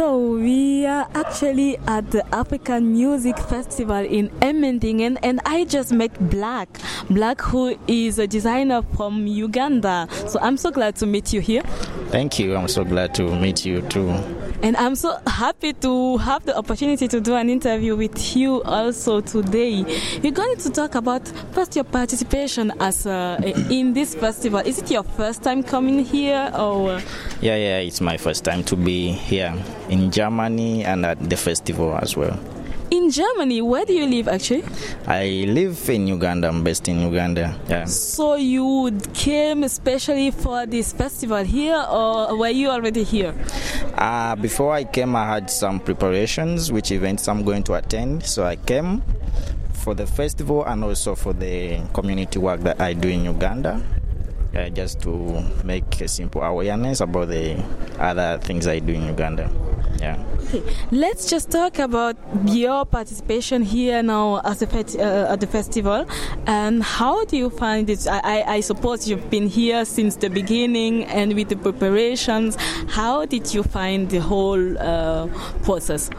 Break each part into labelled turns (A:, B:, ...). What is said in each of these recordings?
A: So we are actually at the African Music Festival in Emmendingen and I just met Blak. Blak who is a designer from Uganda. So I'm so glad to meet you here.
B: Thank you. I'm so glad to meet you too.
A: And I'm so happy to have the opportunity to do an interview with you also today. We're going to talk about first your participation as uh, in this festival. Is it your first time coming here or?
B: Yeah, yeah, it's my first time to be here in Germany and at the festival as well.
A: In Germany, where do you live actually?
B: I live in Uganda. I'm based in Uganda. Yeah.
A: So you came especially for this festival here, or were you already here?
B: Uh, before I came, I had some preparations, which events I'm going to attend. So I came for the festival and also for the community work that I do in Uganda. Uh, just to make a simple awareness about the other things I do in Uganda. Yeah.
A: Okay, let's just talk about your participation here now uh, at the festival, and how do you find it? I, I, I, suppose you've been here since the beginning, and with the preparations. How did you find the whole uh, process?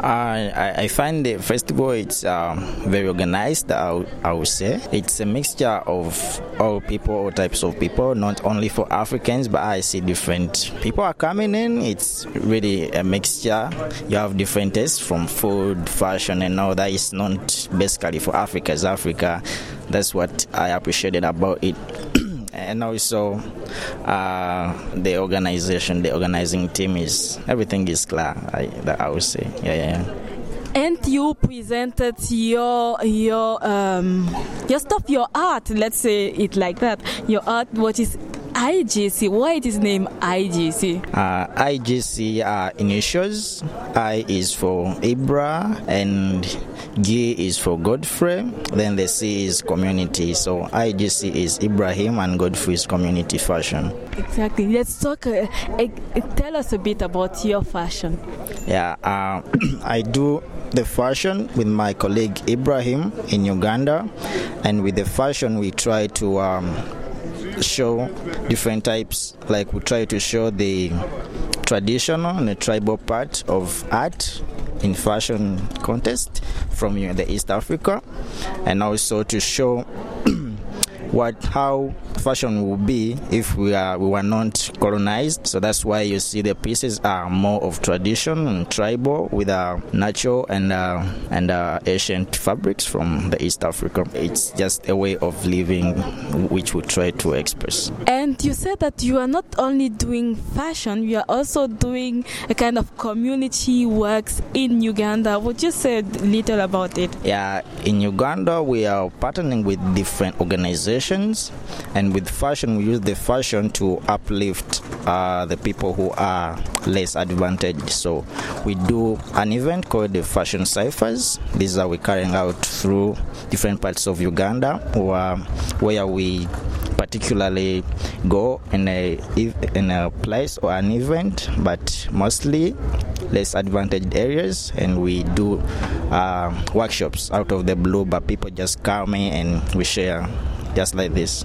B: I, I find the festival it's um, very organized. I would say it's a mixture of all people, all types of people, not only for Africans, but I see different people are coming in. It's really a mixture. You have different tastes from food, fashion, and all that. It's not basically for Africa. It's Africa. That's what I appreciated about it. and also uh, the organization, the organizing team is everything is clear. I, I would say, yeah, yeah.
A: And you presented your your um, your stuff, your art. Let's say it like that. Your art, what is IGC. Why it is named IGC?
B: Uh, IGC are initials. I is for Ibra and G is for Godfrey. Then the C is community. So IGC is Ibrahim and Godfrey's community fashion.
A: Exactly. Let's talk. Uh, uh, tell us a bit about your fashion.
B: Yeah, uh, I do the fashion with my colleague Ibrahim in Uganda, and with the fashion we try to. Um, show different types. Like we try to show the traditional and the tribal part of art in fashion contest from the East Africa. And also to show what how fashion will be if we are we were not colonized. So that's why you see the pieces are more of tradition and tribal with a natural and uh, and uh, ancient fabrics from the East Africa. It's just a way of living which we try to express.
A: And you said that you are not only doing fashion, you are also doing a kind of community works in Uganda. Would you say a little about it?
B: Yeah, in Uganda we are partnering with different organizations and with fashion we use the fashion to uplift uh, the people who are less advantaged. So we do an event called the fashion ciphers these are we carrying out through different parts of uganda where, where we particularly go in a in a place or an event but mostly less advantaged areas and we do uh, workshops out of the blue but people just come in and we share just like this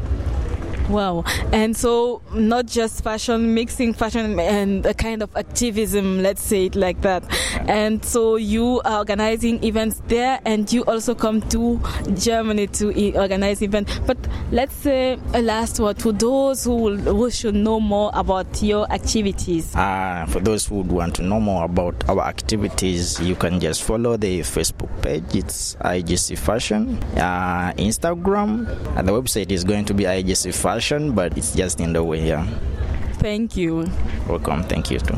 A: Wow. And so, not just fashion, mixing fashion and a kind of activism, let's say it like that. And so, you are organizing events there, and you also come to Germany to organize events. But let's say a last word to those who, will, who should know more about your activities.
B: Uh, for those who would want to know more about our activities, you can just follow the Facebook page. It's IGC Fashion. Uh, Instagram, and the website is going to be IGC Fashion but it's just in the way. Yeah.
A: Thank you.
B: Welcome. Thank you too.